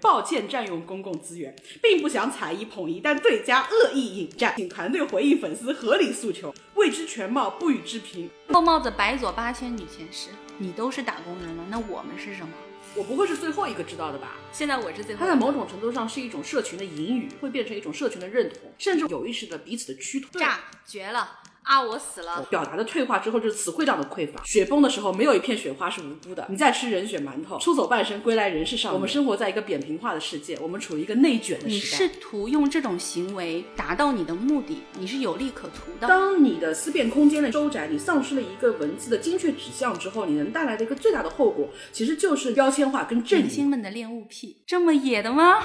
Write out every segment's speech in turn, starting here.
抱歉占用公共资源，并不想踩一捧一，但对家恶意引战，请团队回应粉丝合理诉求，未知全貌，不予置评。厚帽子白左八千女前十，你都是打工人了，那我们是什么？我不会是最后一个知道的吧？现在我是最后它在某种程度上是一种社群的隐语，会变成一种社群的认同，甚至有意识的彼此的趋同。炸绝了啊！我死了。表达的退化之后，就是词汇量的匮乏。雪崩的时候，没有一片雪花是无辜的。你在吃人血馒头，出走半生，归来人是少年。我们生活在一个扁平化的世界，我们处于一个内卷的时代。试图用这种行为达到你的目的，你是有利可图的。当你的思辨空间的收窄，你丧失了一个文字的精确指向之后，你能带来的一个最大的后果，其实就是标签化跟阵营。明星们的恋物癖，这么野的吗？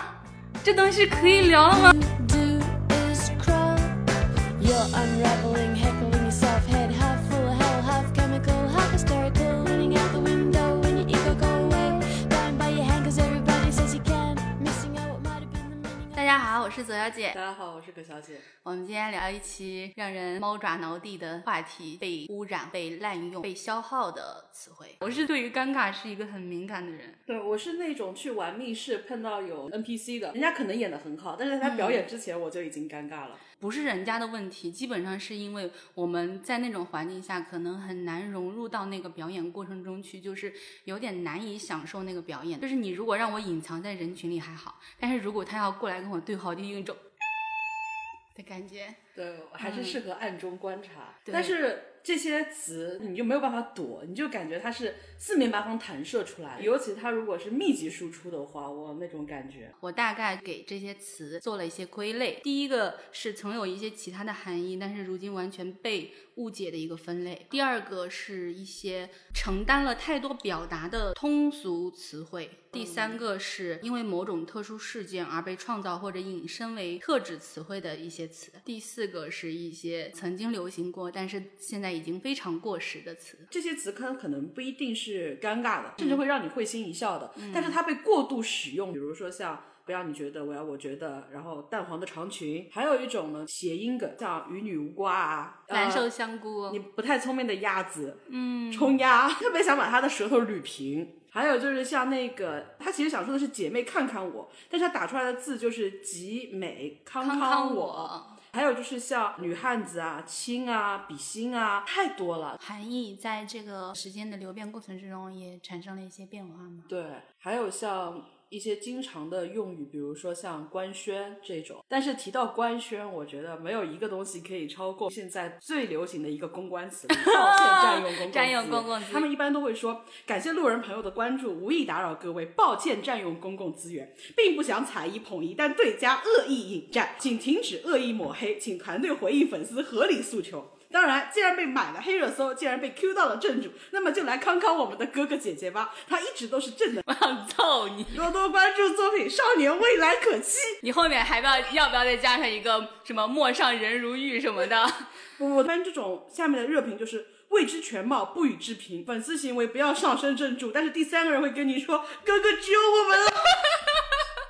这东西可以聊了吗？do is crawl. You're unraveling, 家好，我是左小姐大。家好，我是葛小姐。我们今天聊一期让人猫爪挠地的话题：被污染、被滥用、被消耗的词汇。我是对于尴尬是一个很敏感的人。对，我是那种去玩密室碰到有 NPC 的，人家可能演的很好，但是在他表演之前我就已经尴尬了。不是人家的问题，基本上是因为我们在那种环境下，可能很难融入到那个表演过程中去，就是有点难以享受那个表演。就是你如果让我隐藏在人群里还好，但是如果他要过来跟我对号，就有一种 的感觉。对，还是适合暗中观察。对但是这些词你就没有办法躲，你就感觉它是四面八方弹射出来。尤其它如果是密集输出的话，我那种感觉。我大概给这些词做了一些归类。第一个是曾有一些其他的含义，但是如今完全被误解的一个分类。第二个是一些承担了太多表达的通俗词汇。第三个是因为某种特殊事件而被创造或者引申为特指词汇的一些词。第四个是一些曾经流行过，但是现在已经非常过时的词。这些词坑可能不一定是尴尬的，甚至会让你会心一笑的，但是它被过度使用，比如说像。不要你觉得，我要我觉得，然后淡黄的长裙，还有一种呢谐音梗，像与女无瓜啊，难瘦呃香菇，你不太聪明的鸭子，嗯，冲鸭，特别想把他的舌头捋平。还有就是像那个，他其实想说的是姐妹看看我，但是他打出来的字就是集美康康。我。还有就是像女汉子啊、亲啊、比心啊，太多了。含义在这个时间的流变过程之中也产生了一些变化吗？对，还有像一些经常的用语，比如说像官宣这种。但是提到官宣，我觉得没有一个东西可以超过现在最流行的一个公关词—— 抱歉占用公共占用公共资源他们一般都会说：“感谢路人朋友的关注，无意打扰各位，抱歉占用公共资源，并不想踩一捧一，但对家恶意引战，请停止恶意抹黑，请团队回应粉丝合理诉求。”当然，既然被买了黑热搜，既然被 Q 到了正主，那么就来康康我们的哥哥姐姐吧，他一直都是正的。我想揍你！多多关注作品《少年未来可期》。你后面还要要不要再加上一个什么“陌上人如玉”什么的？不不，一般这种下面的热评就是未知全貌，不予置评，粉丝行为不要上升正主。但是第三个人会跟你说：“哥哥只有我们了。”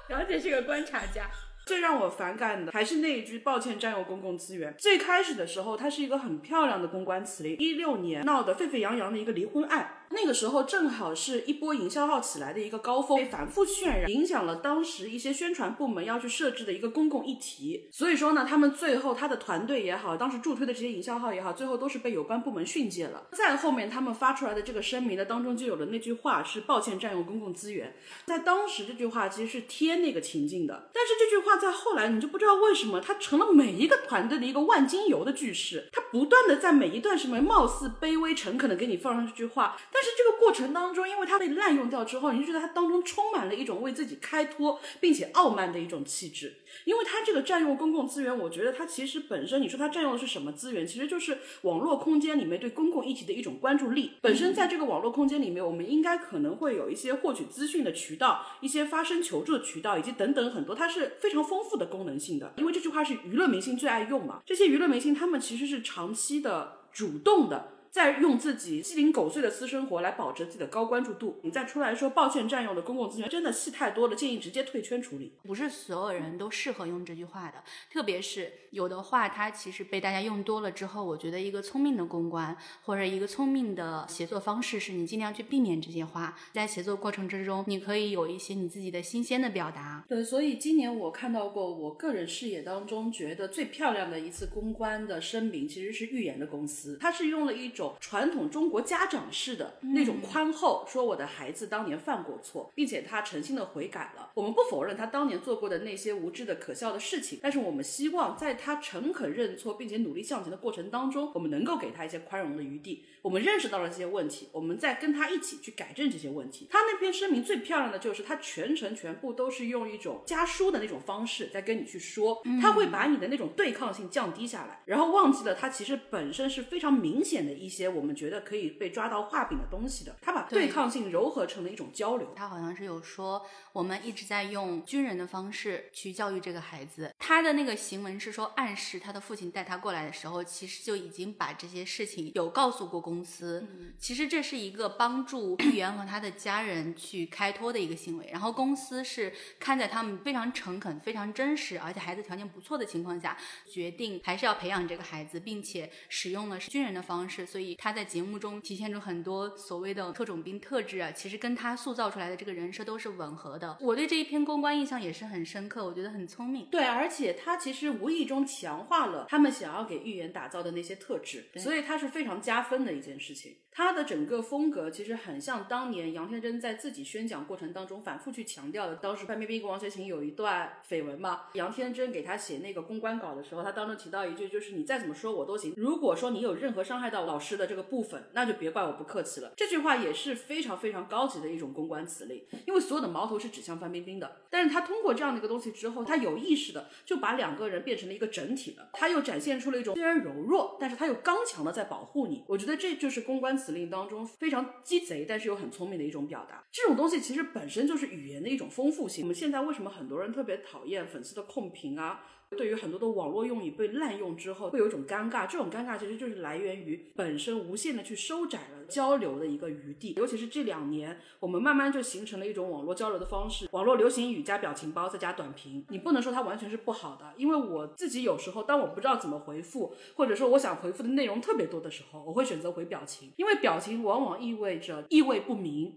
小姐是个观察家，最让我反感的还是那一句“抱歉占用公共资源”。最开始的时候，它是一个很漂亮的公关词令。一六年闹得沸沸扬扬的一个离婚案，那个时候正好是一波营销号起来的一个高峰，被反复渲染，影响了当时一些宣传部门要去设置的一个公共议题。所以说呢，他们最后他的团队也好，当时助推的这些营销号也好，最后都是被有关部门训诫了。再后面他们发出来的这个声明呢，当中就有了那句话是“抱歉占用公共资源”。在当时这句话其实是贴那个情境的，但是这句话在后来你就不知道为什么它成了每一个团队的一个万金油的句式，它不断的在每一段什么貌似卑微诚恳的给你放上这句话，但是这个过程当中，因为它被滥用掉之后，你就觉得它当中充满了一种为自己开脱并且傲慢的一种气质。因为它这个占用公共资源，我觉得它其实本身，你说它占用的是什么资源？其实就是网络空间里面对公共议题的一种关注力。本身在这个网络空间里面，我们应该可能会有一些获取资讯的渠道，一些发声求助的渠道，以及等等很多，它是非常丰富的功能性的。因为这句话是娱乐明星最爱用嘛，这些娱乐明星他们其实是长期的主动的。在用自己鸡零狗碎的私生活来保持自己的高关注度。你再出来说抱歉占用的公共资源，真的戏太多了，建议直接退圈处理。不是所有人都适合用这句话的，特别是有的话，它其实被大家用多了之后，我觉得一个聪明的公关或者一个聪明的协作方式是你尽量去避免这些话，在协作过程之中，你可以有一些你自己的新鲜的表达。对，所以今年我看到过我个人视野当中觉得最漂亮的一次公关的声明，其实是预言的公司，它是用了一种传统中国家长式的那种宽厚，说我的孩子当年犯过错，并且他诚心的悔改了。我们不否认他当年做过的那些无知的可笑的事情，但是我们希望在他诚恳认错并且努力向前的过程当中，我们能够给他一些宽容的余地。我们认识到了这些问题，我们再跟他一起去改正这些问题。他那篇声明最漂亮的就是他全程全部都是用一种家书的那种方式在跟你去说，他会把你的那种对抗性降低下来，然后忘记了他其实本身是非常明显的一些我们觉得可以被抓到画饼的东西的，他把对对抗性糅合成了一种交流。他好像是有说，我们一直在用军人的方式去教育这个孩子。他的那个行文是说，暗示他的父亲带他过来的时候，其实就已经把这些事情有告诉过公司。其实这是一个帮助议员和他的家人去开脱的一个行为。然后公司是看在他们非常诚恳、非常真实，而且孩子条件不错的情况下，决定还是要培养这个孩子，并且使用了是军人的方式。所以他在节目中体现出很多所谓的特种兵特质啊，其实跟他塑造出来的这个人设都是吻合的。我对这一篇公关印象也是很深刻，我觉得很聪明。对，而且他其实无意中强化了他们想要给预言打造的那些特质，所以他是非常加分的一件事情。他的整个风格其实很像当年杨天真在自己宣讲过程当中反复去强调的。当时范冰冰跟王学勤有一段绯闻嘛，杨天真给他写那个公关稿的时候，他当中提到一句，就是你再怎么说我都行，如果说你有任何伤害到老师的这个部分，那就别怪我不客气了。这句话也是非常非常高级的一种公关词令，因为所有的矛头是指向范冰冰的，但是他通过这样的一个东西之后，他有意识的就把两个人变成了一个整体了，他又展现出了一种虽然柔弱，但是他又刚强的在保护你。我觉得这就是公关指令当中非常鸡贼，但是又很聪明的一种表达。这种东西其实本身就是语言的一种丰富性。我们现在为什么很多人特别讨厌粉丝的控评啊？对于很多的网络用语被滥用之后，会有一种尴尬。这种尴尬其实就是来源于本身无限的去收窄了交流的一个余地。尤其是这两年，我们慢慢就形成了一种网络交流的方式，网络流行语加表情包再加短评。你不能说它完全是不好的，因为我自己有时候当我不知道怎么回复，或者说我想回复的内容特别多的时候，我会选择回表情，因为表情往往意味着意味不明，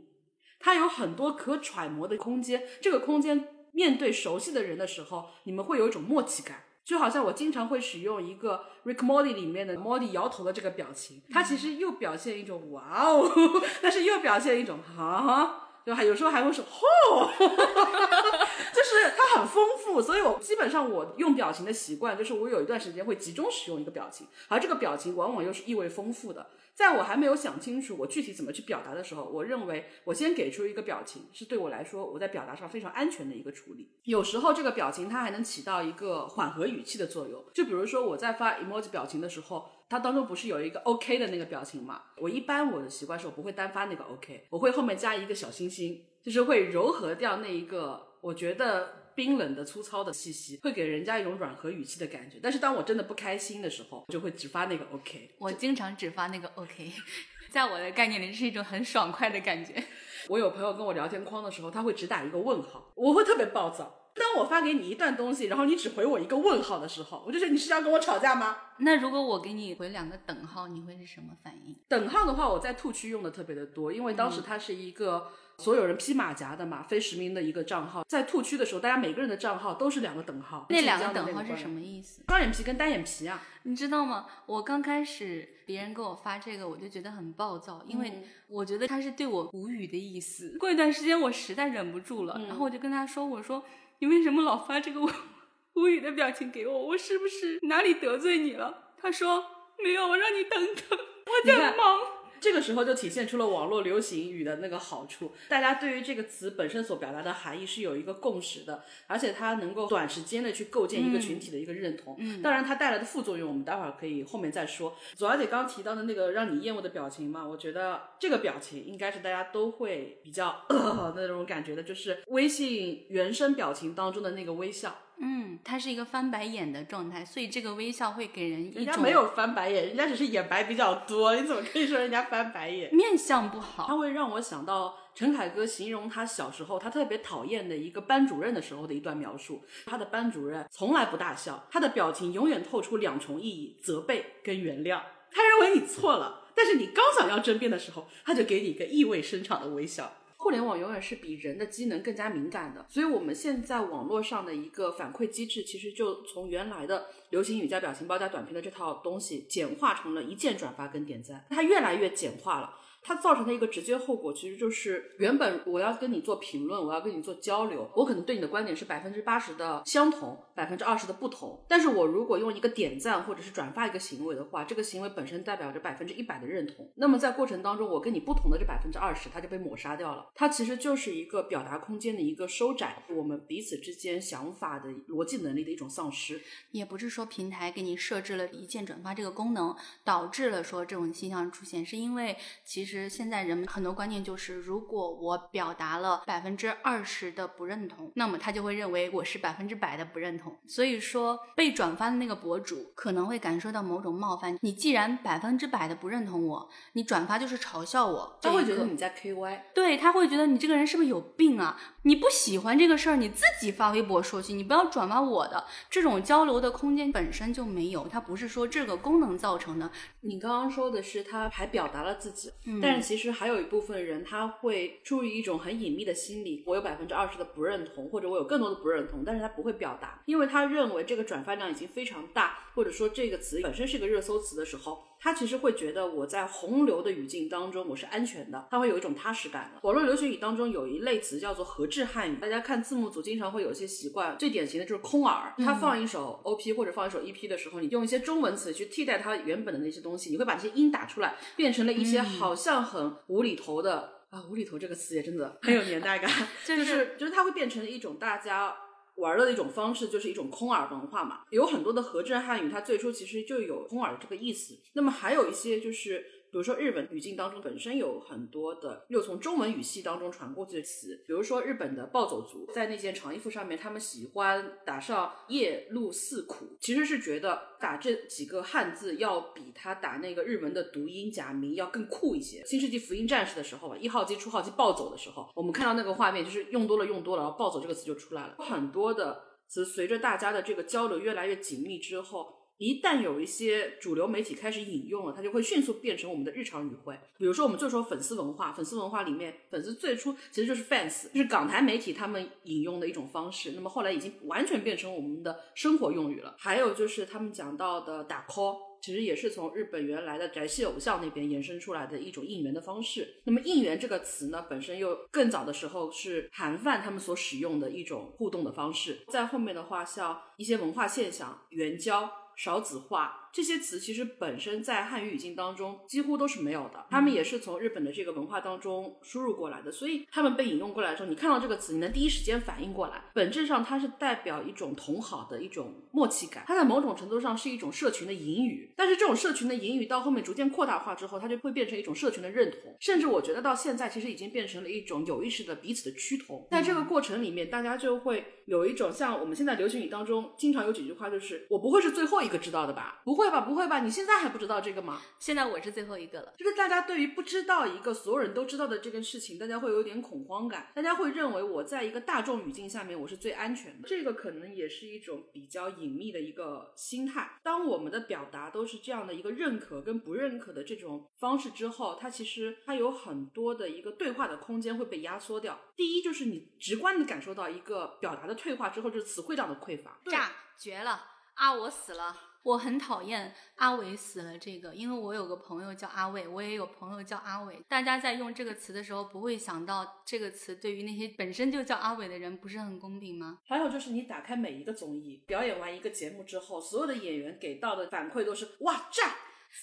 它有很多可揣摩的空间。这个空间面对熟悉的人的时候，你们会有一种默契感。就好像我经常会使用一个 Rick Morty 里面的 Morty 摇头的这个表情，它其实又表现一种哇哦，但是又表现一种哈，就还有时候还会说吼，就是它很丰富，所以我基本上我用表情的习惯就是我有一段时间会集中使用一个表情，而这个表情往往又是意味丰富的。在我还没有想清楚我具体怎么去表达的时候，我认为我先给出一个表情，是对我来说我在表达上非常安全的一个处理。有时候这个表情它还能起到一个缓和语气的作用。就比如说我在发 emoji 表情的时候，它当中不是有一个 OK 的那个表情嘛？我一般我的习惯是我不会单发那个 OK，我会后面加一个小星星，就是会柔和掉那一个我觉得。冰冷的、粗糙的气息，会给人家一种软和语气的感觉。但是当我真的不开心的时候，我就会只发那个 OK。我经常只发那个 OK，在我的概念里是一种很爽快的感觉。我有朋友跟我聊天框的时候，他会只打一个问号，我会特别暴躁。当我发给你一段东西，然后你只回我一个问号的时候，我就觉得你是要跟我吵架吗？那如果我给你回两个等号，你会是什么反应？等号的话，我在兔区用的特别的多，因为当时它是一个所有人披马甲的嘛，非实名的一个账号。在兔区的时候，大家每个人的账号都是两个等号。那两个等号是什么意思？双眼皮跟单眼皮啊？你知道吗？我刚开始别人给我发这个，我就觉得很暴躁，因为我觉得他是对我无语的意思。过一段时间，我实在忍不住了，然后我就跟他说：“我说你为什么老发这个 无语的表情给我？我是不是哪里得罪你了？”他说：“没有，我让你等等，我在忙。”这个时候就体现出了网络流行语的那个好处，大家对于这个词本身所表达的含义是有一个共识的，而且它能够短时间的去构建一个群体的一个认同。嗯，当然它带来的副作用，我们待会儿可以后面再说。左小姐刚提到的那个让你厌恶的表情嘛，我觉得这个表情应该是大家都会比较呃 那种感觉的，就是微信原生表情当中的那个微笑。嗯，他是一个翻白眼的状态，所以这个微笑会给人一种人家没有翻白眼，人家只是眼白比较多，你怎么可以说人家翻白眼？面相不好。他会让我想到陈凯歌形容他小时候他特别讨厌的一个班主任的时候的一段描述。他的班主任从来不大笑，他的表情永远透出两重意义：责备跟原谅。他认为你错了，但是你刚想要争辩的时候，他就给你一个意味深长的微笑。互联网永远是比人的机能更加敏感的，所以我们现在网络上的一个反馈机制，其实就从原来的流行语加表情包加短评的这套东西，简化成了一键转发跟点赞，它越来越简化了。它造成的一个直接后果，其实就是原本我要跟你做评论，我要跟你做交流，我可能对你的观点是百分之八十的相同，百分之二十的不同。但是我如果用一个点赞或者是转发一个行为的话，这个行为本身代表着百分之一百的认同。那么在过程当中，我跟你不同的这百分之二十，它就被抹杀掉了。它其实就是一个表达空间的一个收窄，我们彼此之间想法的逻辑能力的一种丧失。也不是说平台给你设置了一键转发这个功能，导致了说这种现象出现，是因为其实现在人们很多观念就是，如果我表达了百分之二十的不认同，那么他就会认为我是百分之百的不认同。所以说，被转发的那个博主可能会感受到某种冒犯。你既然百分之百的不认同我，你转发就是嘲笑我，他会觉得你在 KY。对他会觉得你这个人是不是有病啊？你不喜欢这个事儿，你自己发微博说去，你不要转发我的。这种交流的空间本身就没有，它不是说这个功能造成的。你刚刚说的是他还表达了自己，嗯但是其实还有一部分人他会出于一种很隐秘的心理，我有百分之二十的不认同，或者我有更多的不认同，但是他不会表达，因为他认为这个转发量已经非常大，或者说这个词本身是个热搜词的时候，他其实会觉得我在洪流的语境当中我是安全的，他会有一种踏实感的。网络流行语当中有一类词叫做合制汉语，大家看字幕组经常会有一些习惯，最典型的就是空耳，他放一首 OP 或者放一首 EP 的时候，你用一些中文词去替代它原本的那些东西，你会把这些音打出来，变成了一些好像很无厘头的。啊，无厘头这个词也真的 很有年代感，就就是是就是它会变成一种大家玩的一种方式，就是一种空耳文化嘛。有很多的和正汉语，它最初其实就有空耳这个意思。那么还有一些就是。比如说，日本语境当中本身有很多的又从中文语系当中传过去的词，比如说日本的暴走族，在那件长衣服上面，他们喜欢打上夜露四苦，其实是觉得打这几个汉字要比他打那个日文的读音假名要更酷一些。新世纪福音战士的时候吧，一号机、初号机暴走的时候，我们看到那个画面，就是用多了用多了，然后暴走这个词就出来了。很多的词随着大家的这个交流越来越紧密之后。一旦有一些主流媒体开始引用了，它就会迅速变成我们的日常语汇。比如说，我们就说粉丝文化，粉丝文化里面，粉丝最初其实就是 fans，就是港台媒体他们引用的一种方式。那么后来已经完全变成我们的生活用语了。还有就是他们讲到的打 call，其实也是从日本原来的宅系偶像那边延伸出来的一种应援的方式。那么应援这个词呢，本身又更早的时候是韩范他们所使用的一种互动的方式。在后面的话，像一些文化现象，援交。少子化这些词其实本身在汉语语境当中几乎都是没有的，他们也是从日本的这个文化当中输入过来的，所以他们被引用过来的时候，你看到这个词，你能第一时间反应过来。本质上它是代表一种同好的一种默契感，它在某种程度上是一种社群的隐语。但是这种社群的隐语到后面逐渐扩大化之后，它就会变成一种社群的认同，甚至我觉得到现在其实已经变成了一种有意识的彼此的趋同。在这个过程里面，大家就会有一种像我们现在流行语当中经常有几句话，就是我不会是最后一个知道的吧？不会吧？不会吧？你现在还不知道这个吗？现在我是最后一个了。就是大家对于不知道一个所有人都知道的这件事情，大家会有点恐慌感，大家会认为我在一个大众语境下面我是最安全的，这个可能也是一种比较隐秘的一个心态。当我们的表达都是这样的一个认可跟不认可的这种方式之后，它其实它有很多的一个对话的空间会被压缩掉。第一就是你直观的感受到一个表达的退化之后，就是词汇量的匮乏。炸绝了啊！我死了。我很讨厌阿伟死了这个，因为我有个朋友叫阿伟，我也有朋友叫阿伟。大家在用这个词的时候，不会想到这个词对于那些本身就叫阿伟的人不是很公平吗？还有就是你打开每一个综艺，表演完一个节目之后，所有的演员给到的反馈都是哇炸、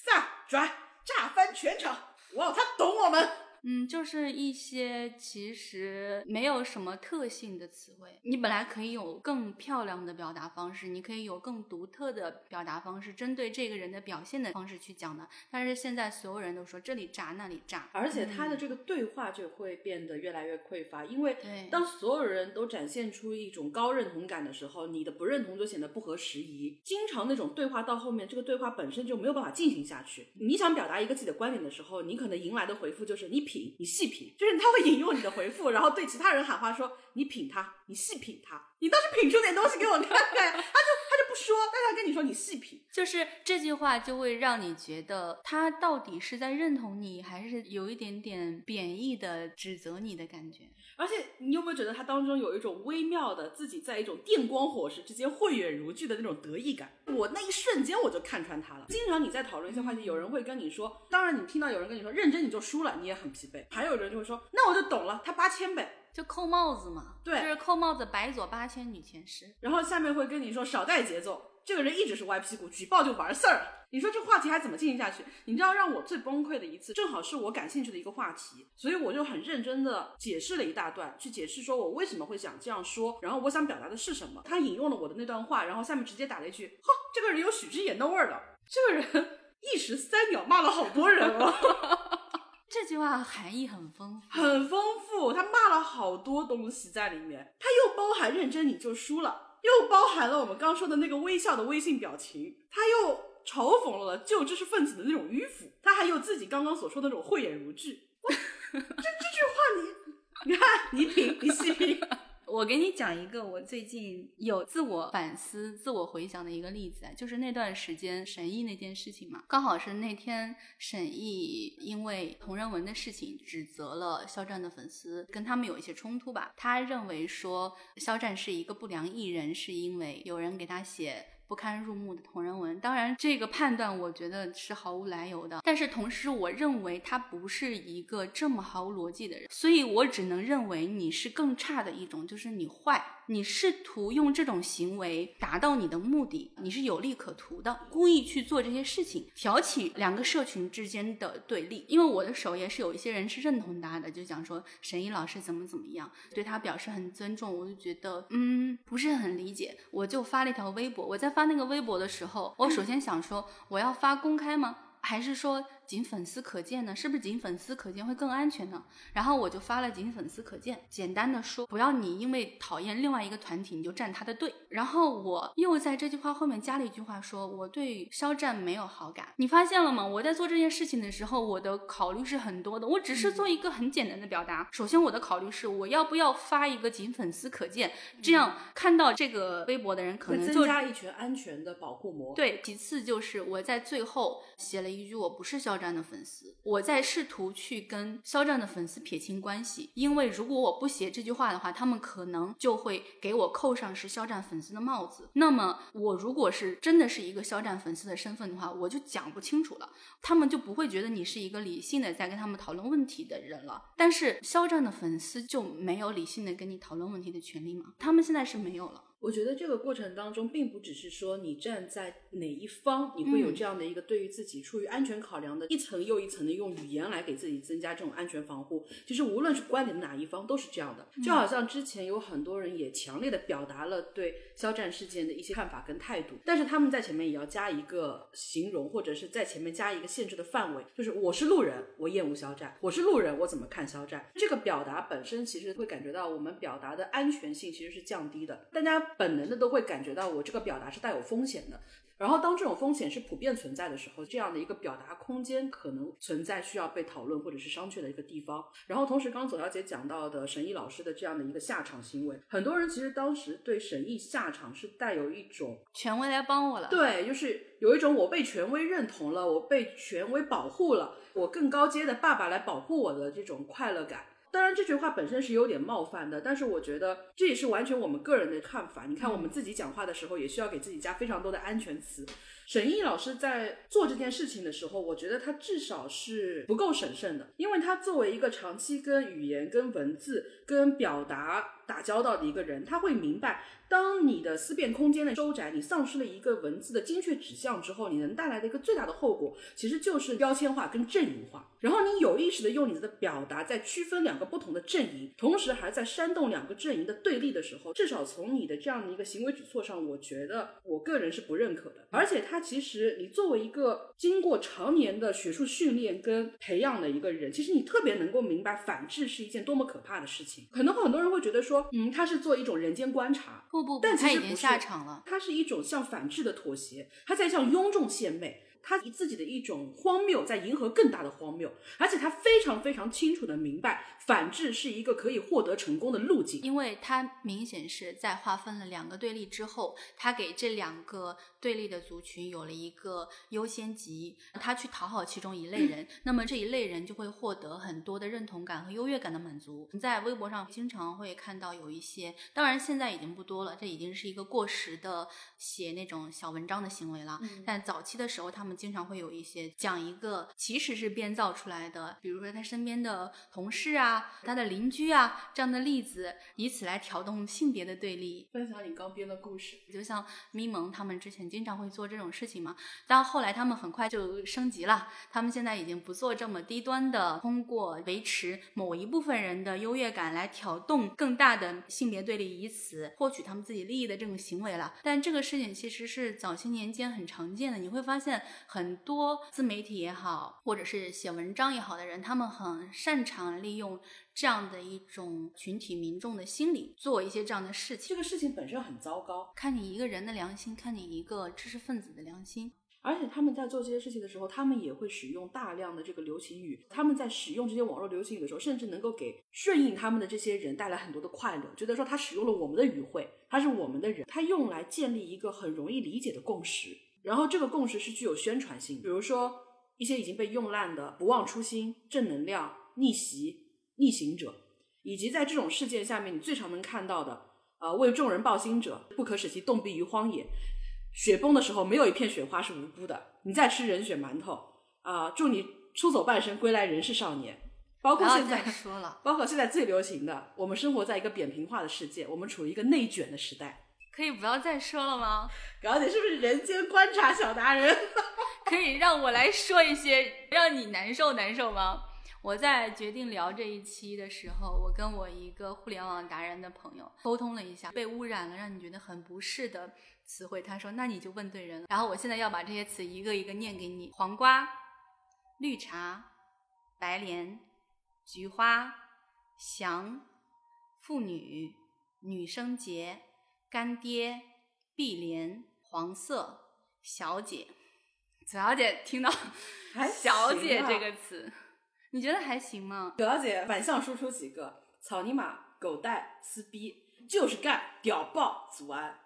飒、转、炸翻全场，哇他懂我们。嗯，就是一些其实没有什么特性的词汇。你本来可以有更漂亮的表达方式，你可以有更独特的表达方式，针对这个人的表现的方式去讲的。但是现在所有人都说这里炸那里炸，而且他的这个对话就会变得越来越匮乏，因为当所有人都展现出一种高认同感的时候，你的不认同就显得不合时宜。经常那种对话到后面，这个对话本身就没有办法进行下去。你想表达一个自己的观点的时候，你可能迎来的回复就是你品，你细品，就是他会引用你的回复，然后对其他人喊话说你品他，你细品他，你倒是品出点东西给我看看。他就他就不说，但他跟你说你细品。就是这句话就会让你觉得他到底是在认同你，还是有一点点贬义的指责你的感觉。而且你有没有觉得他当中有一种微妙的自己在一种电光火石之间慧眼如炬的那种得意感？我那一瞬间我就看穿他了。经常你在讨论一些话题，有人会跟你说，当然你听到有人跟你说认真你就输了，你也很疲惫。还有人就会说，那我就懂了，他八千呗。就扣帽子嘛，对就是扣帽子，白左八千女前十。然后下面会跟你说少带节奏，这个人一直是歪屁股，举报就完事儿。你说这话题还怎么进行下去？你知道让我最崩溃的一次，正好是我感兴趣的一个话题，所以我就很认真的解释了一大段，去解释说我为什么会想这样说，然后我想表达的是什么。他引用了我的那段话，然后下面直接打了一句：“呵，这个人有许知远的味儿了。”这个人 一时三秒骂了好多人哦。这句话含义很丰富，很丰富，他骂了好多东西在里面，他又包含认真你就输了，又包含了我们刚说的那个微笑的微信表情，他又嘲讽了旧知识分子的那种迂腐，他还有自己刚刚所说的那种慧眼如炬。这这句话你，你看你品，你细品。我给你讲一个我最近有自我反思、自我回想的一个例子，就是那段时间沈译那件事情嘛，刚好是那天沈译因为同人文的事情指责了肖战的粉丝，跟他们有一些冲突吧。他认为说肖战是一个不良艺人，是因为有人给他写。不堪入目的同人文，当然这个判断我觉得是毫无来由的，但是同时我认为他不是一个这么毫无逻辑的人，所以我只能认为你是更差的一种，就是你坏，你试图用这种行为达到你的目的，你是有利可图的，故意去做这些事情，挑起两个社群之间的对立。因为我的首页是有一些人是认同他的，就讲说沈一老师怎么怎么样，对他表示很尊重，我就觉得嗯不是很理解，我就发了一条微博，我在发那个微博的时候，我首先想说我要发公开吗？还是说仅粉丝可见呢？是不是仅粉丝可见会更安全呢？然后我就发了仅粉丝可见，简单的说，不要你因为讨厌另外一个团体你就站他的队。然后我又在这句话后面加了一句话，说我对肖战没有好感。你发现了吗？我在做这件事情的时候，我的考虑是很多的。我只是做一个很简单的表达。首先，我的考虑是我要不要发一个仅粉丝可见，这样看到这个微博的人可能就增加一群安全的保护膜。对，其次就是我在最后写了一句我不是肖战的粉丝，我在试图去跟肖战的粉丝撇清关系，因为如果我不写这句话的话，他们可能就会给我扣上是肖战粉丝的帽子。那么我如果是真的是一个肖战粉丝的身份的话，我就讲不清楚了，他们就不会觉得你是一个理性的在跟他们讨论问题的人了。但是肖战的粉丝就没有理性的跟你讨论问题的权利吗？他们现在是没有了。我觉得这个过程当中，并不只是说你站在哪一方，你会有嗯这样的一个对于自己出于安全考量的一层又一层的用语言来给自己增加这种安全防护。其实无论是观点的哪一方，都是这样的。就好像之前有很多人也强烈的表达了对肖战事件的一些看法跟态度，但是他们在前面也要加一个形容，或者是在前面加一个限制的范围，就是我是路人，我厌恶肖战；我是路人，我怎么看肖战？这个表达本身其实会感觉到我们表达的安全性其实是降低的，大家本能的都会感觉到我这个表达是带有风险的。然后，当这种风险是普遍存在的时候，这样的一个表达空间可能存在需要被讨论或者是商榷的一个地方。然后，同时，刚刚左小姐讲到的沈毅老师的这样的一个下场行为，很多人其实当时对沈毅下场是带有一种权威来帮我了，对，就是有一种我被权威认同了，我被权威保护了，我更高阶的爸爸来保护我的这种快乐感。当然，这句话本身是有点冒犯的，但是我觉得这也是完全我们个人的看法。你看，我们自己讲话的时候，也需要给自己加非常多的安全词。沈毅老师在做这件事情的时候，我觉得他至少是不够审慎的，因为他作为一个长期跟语言、跟文字、跟表达打交道的一个人，他会明白，当你的思辨空间的收窄，你丧失了一个文字的精确指向之后，你能带来的一个最大的后果，其实就是标签化跟阵营化。然后你有意识的用你的表达在区分两个不同的阵营，同时还在煽动两个阵营的对立的时候，至少从你的这样的一个行为举措上，我觉得我个人是不认可的。而且他其实你作为一个经过常年的学术训练跟培养的一个人，其实你特别能够明白反制是一件多么可怕的事情。可能很多人会觉得说，嗯，他是做一种人间观察，不不不，但其他已经实不是下场了。它是一种向反制的妥协，他在向庸众献媚，他以自己的一种荒谬在迎合更大的荒谬，而且他非常非常清楚的明白，反制是一个可以获得成功的路径。因为他明显是在划分了两个对立之后，他给这两个对立的族群有了一个优先级，他去讨好其中一类人，那么这一类人就会获得很多的认同感和优越感的满足。在微博上经常会看到有一些，当然现在已经不多了，这已经是一个过时的写那种小文章的行为了。但早期的时候，他们经常会有一些讲一个其实是编造出来的，比如说他身边的同事啊、他的邻居啊这样的例子，以此来挑动性别的对立。分享你刚编的故事，就像咪蒙他们之前经常会做这种事情嘛，但后来他们很快就升级了，他们现在已经不做这么低端的，通过维持某一部分人的优越感来挑动更大的性别对立，以此获取他们自己利益的这种行为了。但这个事情其实是早些年间很常见的，你会发现很多自媒体也好，或者是写文章也好的人，他们很擅长利用这样的一种群体民众的心理，做一些这样的事情。这个事情本身很糟糕，看你一个人的良心，看你一个知识分子的良心。而且他们在做这些事情的时候，他们也会使用大量的这个流行语。他们在使用这些网络流行语的时候，甚至能够给顺应他们的这些人带来很多的快乐，觉得说他使用了我们的语汇，他是我们的人，他用来建立一个很容易理解的共识。然后这个共识是具有宣传性，比如说一些已经被用烂的不忘初心、正能量、逆袭、逆行者，以及在这种事件下面你最常能看到的，呃，为众人抱薪者，不可使其冻毙于荒野。雪崩的时候，没有一片雪花是无辜的。你在吃人血馒头啊、祝你出走半生，归来仍是少年。包括现在再，说了，包括现在最流行的，我们生活在一个扁平化的世界，我们处于一个内卷的时代。可以不要再说了吗？表姐是不是人间观察小达人？可以让我来说一些让你难受难受吗？我在决定聊这一期的时候，我跟我一个互联网达人的朋友沟通了一下，被污染了让你觉得很不适的词汇，他说那你就问对人了。然后我现在要把这些词一个一个念给你：黄瓜、绿茶、白莲、菊花、翔、妇女、女生节、干爹、碧莲、黄色、小姐。小姐听到还“小姐”这个词，你觉得还行吗？表姐反向输出几个：草泥马、狗带、撕逼，就是干，屌爆，祖安。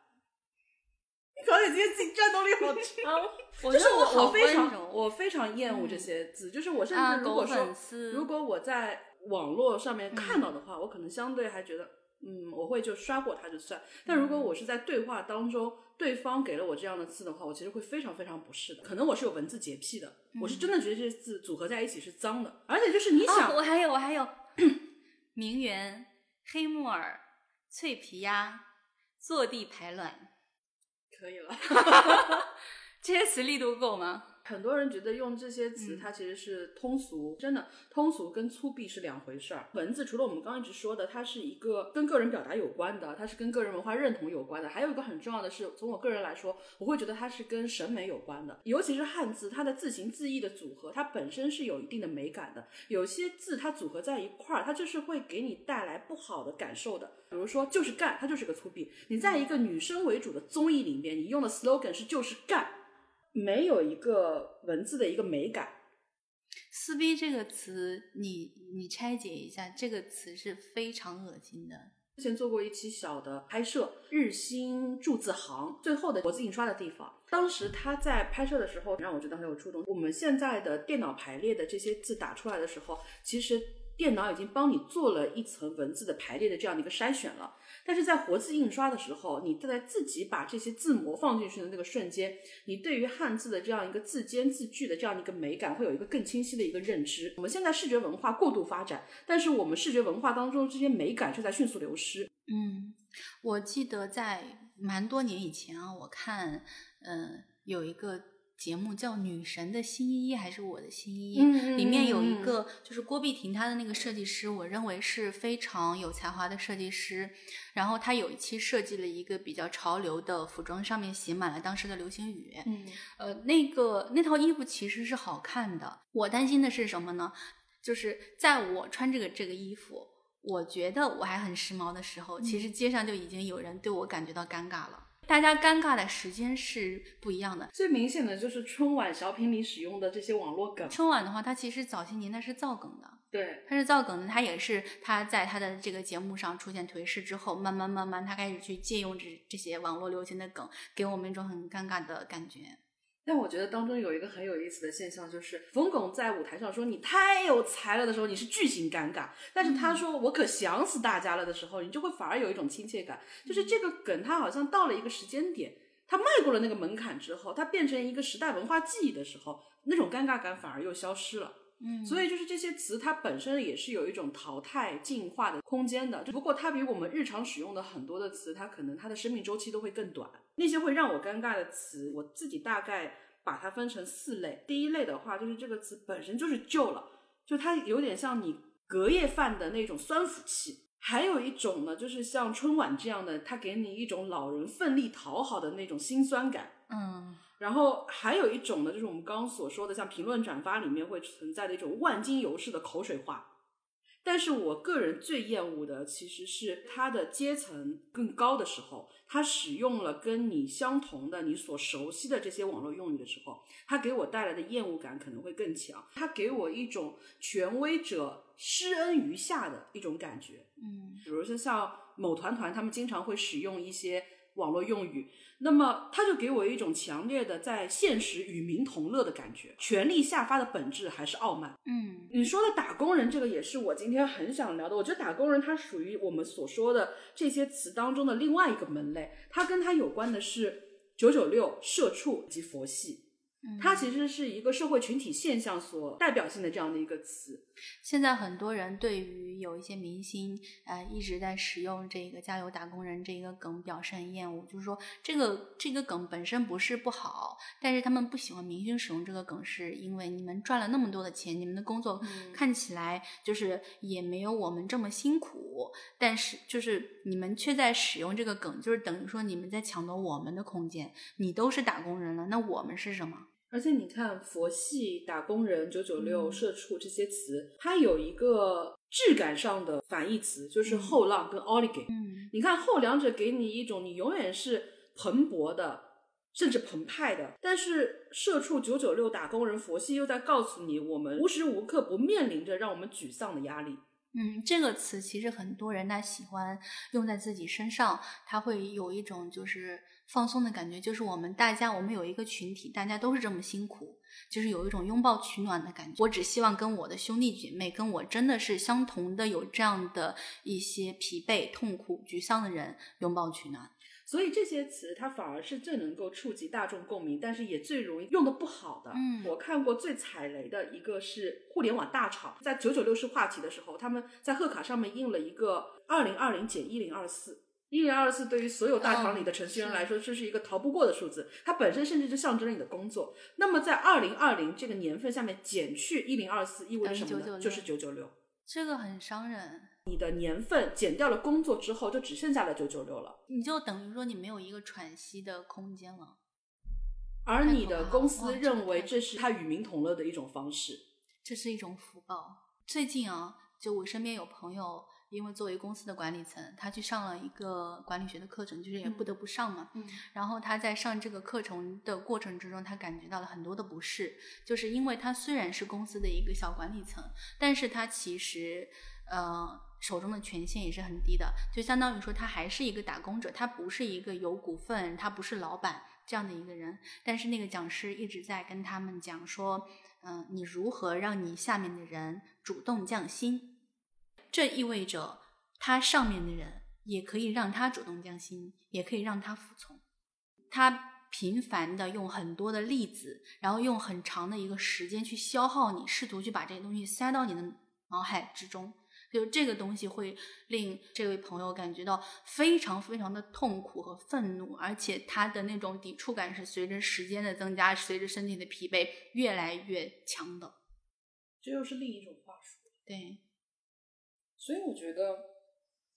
小姐今天自己战斗力好强。我就是我，好我非常我非常厌恶这些字，就是我甚啊至如果说如果我在网络上面看到的话，我可能相对还觉得，嗯，我会就刷过它就算。但如果嗯我是在对话当中，对方给了我这样的字的话，我其实会非常非常不适的。可能我是有文字洁癖的，我是真的觉得这些字组合在一起是脏的，而且就是你啊，想，我还有我还有名媛、黑木耳、脆皮鸭、坐地排卵，可以了。这些词力度够吗？很多人觉得用这些词，嗯它其实是通俗，真的通俗跟粗鄙是两回事儿。文字除了我们刚刚一直说的，它是一个跟个人表达有关的，它是跟个人文化认同有关的，还有一个很重要的是，从我个人来说，我会觉得它是跟审美有关的。尤其是汉字，它的字形字义的组合，它本身是有一定的美感的。有些字它组合在一块儿，它就是会给你带来不好的感受的。比如说，就是干，它就是个粗鄙。你在一个女生为主的综艺里面，你用的 slogan 是就是干。没有一个文字的一个美感。撕逼这个词，你你拆解一下，这个词是非常恶心的。之前做过一期小的拍摄，日新注字行最后的活字印刷的地方。当时他在拍摄的时候，让我觉得很有触动。我们现在的电脑排列的这些字打出来的时候，其实电脑已经帮你做了一层文字的排列的这样的一个筛选了。但是在活字印刷的时候，你在自己把这些字模放进去的那个瞬间，你对于汉字的这样一个字间字句的这样一个美感，会有一个更清晰的一个认知。我们现在视觉文化过度发展，但是我们视觉文化当中这些美感却在迅速流失。嗯，我记得在蛮多年以前啊，我看，嗯、有一个节目叫《女神的新衣》还是我的新衣，里面有一个就是郭碧婷，她的那个设计师，我认为是非常有才华的设计师。然后她有一期设计了一个比较潮流的服装，上面写满了当时的流行语。嗯呃，那个那套衣服其实是好看的。我担心的是什么呢？就是在我穿这个这个衣服，我觉得我还很时髦的时候，其实街上就已经有人对我感觉到尴尬了。大家尴尬的时间是不一样的。最明显的就是春晚小品里使用的这些网络梗。春晚的话，它其实早些年代是造梗的，对，它是造梗的，它也是它在它的这个节目上出现颓势之后，慢慢慢慢它开始去借用这这些网络流行的梗，给我们一种很尴尬的感觉。但我觉得当中有一个很有意思的现象，就是冯巩在舞台上说你太有才了的时候，你是巨型尴尬；但是他说我可想死大家了的时候，你就会反而有一种亲切感。就是这个梗，它好像到了一个时间点，它迈过了那个门槛之后，它变成一个时代文化记忆的时候，那种尴尬感反而又消失了。嗯，所以就是这些词，它本身也是有一种淘汰、进化的空间的。只不过它比我们日常使用的很多的词，它可能它的生命周期都会更短。那些会让我尴尬的词，我自己大概把它分成四类。第一类的话，就是这个词本身就是旧了，就它有点像你隔夜饭的那种酸腐气。还有一种呢，就是像春晚这样的，它给你一种老人奋力讨好的那种心酸感。嗯然后还有一种呢，就是我们刚刚所说的，像评论转发里面会存在的一种万金油式的口水话。但是我个人最厌恶的其实是它的阶层更高的时候，它使用了跟你相同的、你所熟悉的这些网络用语的时候，它给我带来的厌恶感可能会更强。它给我一种权威者施恩于下的一种感觉。嗯比如说像某团团，他们经常会使用一些网络用语，那么他就给我一种强烈的在现实与民同乐的感觉。权力下发的本质还是傲慢。嗯你说的打工人，这个也是我今天很想聊的。我觉得打工人他属于我们所说的这些词当中的另外一个门类，它跟它有关的是九九六、社畜以及佛系。嗯，它其实是一个社会群体现象所代表性的这样的一个词。现在很多人对于有一些明星，呃，一直在使用这个“加油打工人”这个梗表示很厌恶，就是说这个这个梗本身不是不好，但是他们不喜欢明星使用这个梗，是因为你们赚了那么多的钱，你们的工作嗯看起来就是也没有我们这么辛苦，但是就是你们却在使用这个梗，就是等于说你们在抢夺我们的空间，你都是打工人了，那我们是什么？而且你看，佛系、打工人、九九六、嗯。社畜这些词，它有一个质感上的反义词，就是后浪跟 oligay。嗯。你看后两者给你一种你永远是蓬勃的，甚至澎湃的，但是社畜、九九六、打工人、佛系又在告诉你，我们无时无刻不面临着让我们沮丧的压力。嗯，这个词其实很多人他喜欢用在自己身上，他会有一种就是放松的感觉，就是我们大家我们有一个群体，大家都是这么辛苦，就是有一种拥抱取暖的感觉。我只希望跟我的兄弟姐妹，跟我真的是相同的有这样的一些疲惫、痛苦、沮丧的人拥抱取暖。所以这些词它反而是最能够触及大众共鸣，但是也最容易用的不好的。嗯我看过最踩雷的一个是互联网大厂，在九九六是话题的时候，他们在贺卡上面印了一个二零二零减一零二四。一零二四对于所有大厂里的程序员来说，这是一个逃不过的数字，它本身甚至就象征了你的工作。那么在二零二零这个年份下面减去一零二四，意味着什么呢？996就是九九六。这个很伤人，你的年份减掉了工作之后，就只剩下了九九六了。你就等于说你没有一个喘息的空间了。而你的公司认为这是他与民同乐的一种方式。这是一种福报。最近啊，就我身边有朋友，因为作为公司的管理层，他去上了一个管理学的课程，就是也不得不上嘛。嗯然后他在上这个课程的过程之中，他感觉到了很多的不适，就是因为他虽然是公司的一个小管理层，但是他其实呃手中的权限也是很低的，就相当于说他还是一个打工者，他不是一个有股份，他不是老板这样的一个人。但是那个讲师一直在跟他们讲说，嗯、你如何让你下面的人主动降薪？这意味着他上面的人也可以让他主动降薪，也可以让他服从。他频繁的用很多的例子，然后用很长的一个时间去消耗你，试图去把这些东西塞到你的脑海之中。就这个东西会令这位朋友感觉到非常非常的痛苦和愤怒，而且他的那种抵触感是随着时间的增加，随着身体的疲惫越来越强的。这又是另一种话术。对，所以我觉得，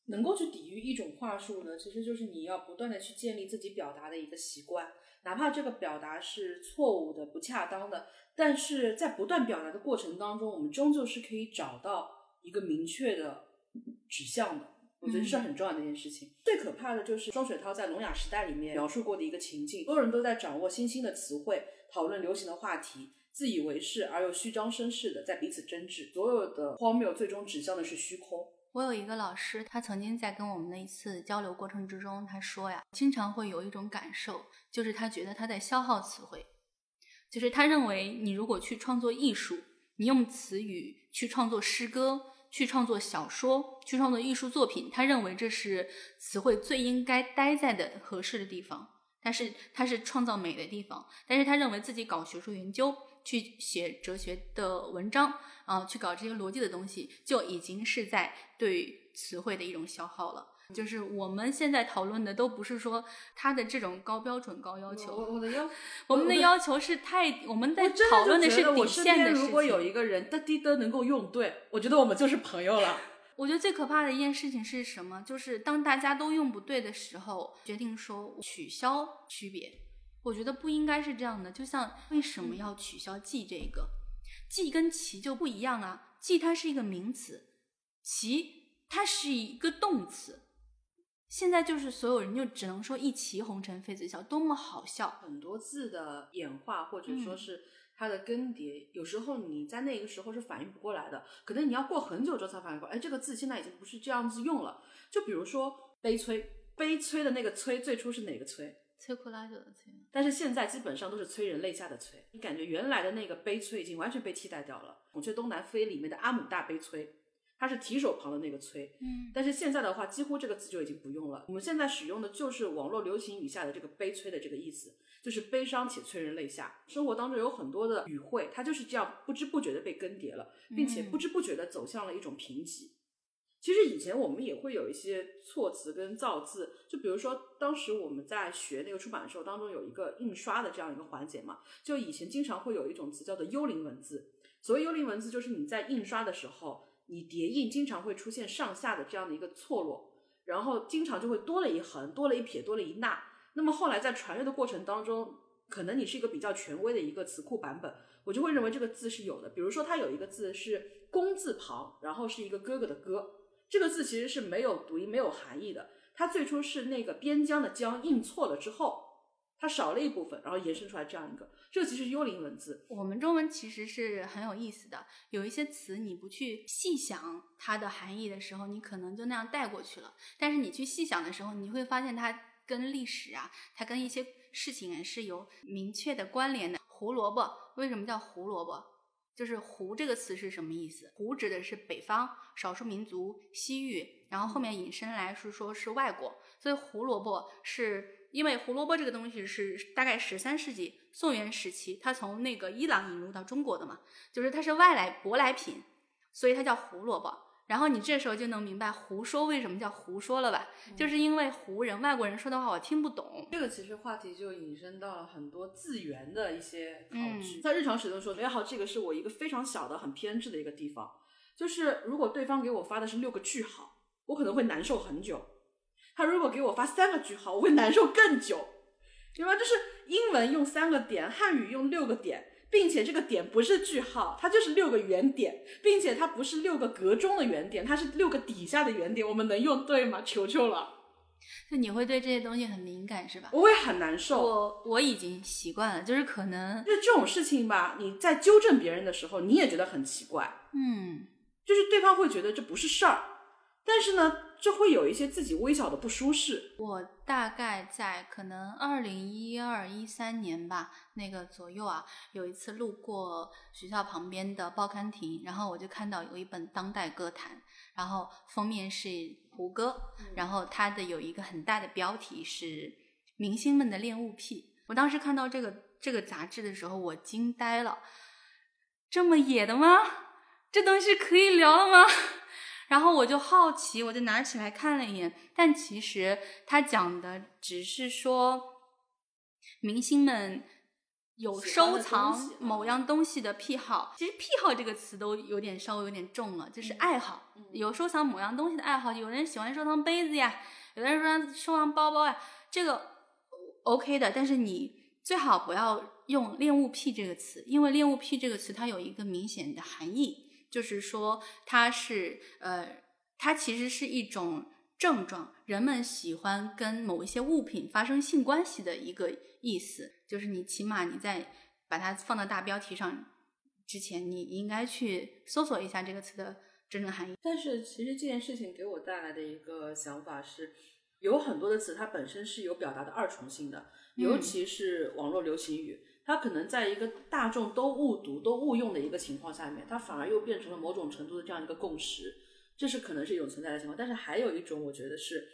能够去抵御一种话术呢，其实就是你要不断的去建立自己表达的一个习惯，哪怕这个表达是错误的、不恰当的，但是在不断表达的过程当中，我们终究是可以找到一个明确的指向的。我觉得这是很重要的一件事情。最可怕的就是双雪涛在《聋哑时代》里面描述过的一个情境：所有人都在掌握新兴的词汇，讨论流行的话题，自以为是而又虚张声势的在彼此争执，所有的荒谬最终指向的是虚空。我有一个老师，他曾经在跟我们的一次交流过程之中，他说呀，经常会有一种感受，就是他觉得他在消耗词汇，就是他认为你如果去创作艺术，你用词语去创作诗歌。去创作小说，去创作艺术作品，他认为这是词汇最应该待在的合适的地方。但是他是创造美的地方，但是他认为自己搞学术研究，去写哲学的文章啊，去搞这些逻辑的东西，就已经是在对词汇的一种消耗了。就是我们现在讨论的都不是说他的这种高标准、高要求，我我的要，我们的要求是太，我们在讨论的是底线的事情如果有。一个人的滴的能够用对，我觉得我们就是朋友了。我觉得最可怕的一件事情是什么？就是当大家都用不对的时候，决定说取消区别。我觉得不应该是这样的。就像为什么要取消“记”这个？“记”跟“其”就不一样啊，“记”它是一个名词，“其”它是一个动词。现在就是所有人就只能说一骑红尘妃子笑，多么好笑。很多字的演化，或者说嗯是它的更迭，有时候你在那个时候是反应不过来的，可能你要过很久之后才反应过来。哎，这个字现在已经不是这样子用了。就比如说悲催，悲催的那个催，最初是哪个催？摧枯拉朽的摧，但是现在基本上都是催人泪下的催，你感觉原来的那个悲催已经完全被替代掉了。《孔雀东南飞》里面的阿姆大悲催，它是提手旁的那个催，嗯，但是现在的话，几乎这个词就已经不用了。我们现在使用的就是网络流行语下的这个悲催的这个意思，就是悲伤且催人泪下。生活当中有很多的语汇，它就是这样不知不觉的被更迭了，并且嗯不知不觉的走向了一种贫瘠。其实以前我们也会有一些措辞跟造字，就比如说当时我们在学那个出版的时候，当中有一个印刷的这样一个环节嘛，就以前经常会有一种词叫做幽灵文字。所谓幽灵文字，就是你在印刷的时候，你叠印经常会出现上下的这样的一个错落，然后经常就会多了一横、多了一撇、多了一捺。那么后来在传阅的过程当中，可能你是一个比较权威的一个词库版本，我就会认为这个字是有的。比如说它有一个字是工字旁，然后是一个哥哥的哥，这个字其实是没有读音、没有含义的。它最初是那个边疆的疆印错了之后，它少了一部分，然后延伸出来这样一个，这个其实幽灵文字。我们中文其实是很有意思的，有一些词你不去细想它的含义的时候，你可能就那样带过去了。但是你去细想的时候，你会发现它跟历史啊，它跟一些事情是有明确的关联的。胡萝卜为什么叫胡萝卜？就是“胡”这个词是什么意思？“胡”指的是北方少数民族西域，然后后面引申来是说是外国，所以胡萝卜是因为胡萝卜这个东西是大概十三世纪宋元时期，它从那个伊朗引入到中国的嘛，就是它是外来舶来品，所以它叫胡萝卜。然后你这时候就能明白胡说为什么叫胡说了吧？就是因为胡人外国人说的话我听不懂。这个其实话题就引申到了很多字源的一些考据，嗯在日常使用说，约好这个是我一个非常小的、很偏执的一个地方，就是如果对方给我发的是六个句号，我可能会难受很久；他如果给我发三个句号，我会难受更久，对吧？就是英文用三个点，汉语用六个点。并且这个点不是句号，它就是六个圆点，并且它不是六个格中的圆点，它是六个底下的圆点。我们能用对吗？求求了，就你会对这些东西很敏感是吧？我会很难受。我我已经习惯了，就是可能就是这种事情吧，你在纠正别人的时候，你也觉得很奇怪，嗯。就是对方会觉得这不是事儿，但是呢，这会有一些自己微小的不舒适。我大概在可能二零一二一三年吧，那个左右啊，有一次路过学校旁边的报刊亭，然后我就看到有一本当代歌坛，然后封面是胡歌，然后它的有一个很大的标题是“明星们的恋物癖”。我当时看到这个这个杂志的时候，我惊呆了，这么野的吗？这东西可以聊了吗？然后我就好奇，我就拿起来看了一眼，但其实他讲的只是说，明星们有收藏某样东西的癖好。其实“癖好”这个词都有点稍微有点重了，就是爱好，有收藏某样东西的爱好。有人喜欢收藏杯子呀，有的人说收藏包包呀，这个 OK 的，但是你最好不要用“恋物癖”这个词，因为“恋物癖”这个词它有一个明显的含义，就是说它是呃，它其实是一种症状，人们喜欢跟某一些物品发生性关系的一个意思，就是你起码你在把它放到大标题上之前，你应该去搜索一下这个词的真正含义。但是其实这件事情给我带来的一个想法是，有很多的词它本身是有表达的二重性的，尤其是网络流行语，它可能在一个大众都误读、都误用的一个情况下面，它反而又变成了某种程度的这样一个共识，这是可能是一种存在的情况。但是还有一种，我觉得是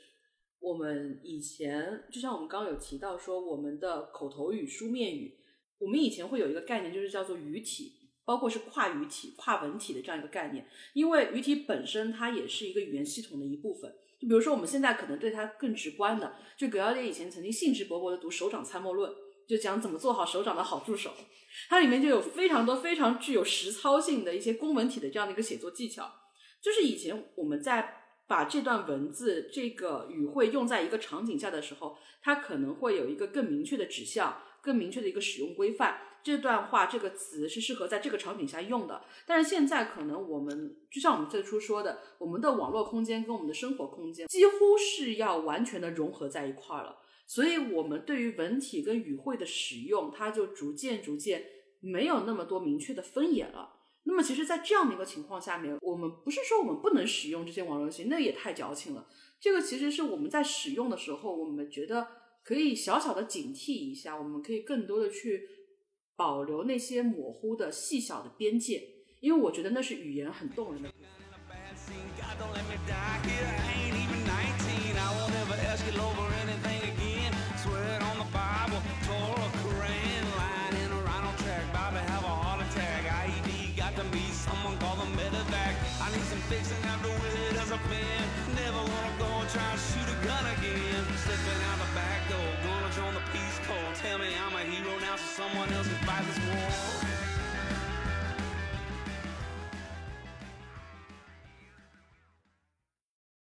我们以前，就像我们刚刚有提到说，我们的口头语、书面语，我们以前会有一个概念，就是叫做语体。包括是跨语体、跨文体的这样一个概念，因为语体本身它也是一个语言系统的一部分。就比如说我们现在可能对它更直观的，就葛耀烈以前曾经兴致勃勃的读《首长参谋论》，就讲怎么做好手掌的好助手，它里面就有非常多非常具有实操性的一些公文体的这样的一个写作技巧。就是以前我们在把这段文字、这个语汇用在一个场景下的时候，它可能会有一个更明确的指向、更明确的一个使用规范。这段话这个词是适合在这个场景下用的，但是现在可能我们就像我们最初说的，我们的网络空间跟我们的生活空间几乎是要完全的融合在一块儿了，所以我们对于文体跟语汇的使用，它就逐渐逐渐没有那么多明确的分野了。那么其实，在这样的一个情况下面，我们不是说我们不能使用这些网络游戏，那也太矫情了。这个其实是我们在使用的时候，我们觉得可以小小的警惕一下，我们可以更多的去。保留那些模糊的细小的边界，因为我觉得那是语言很动人的。me.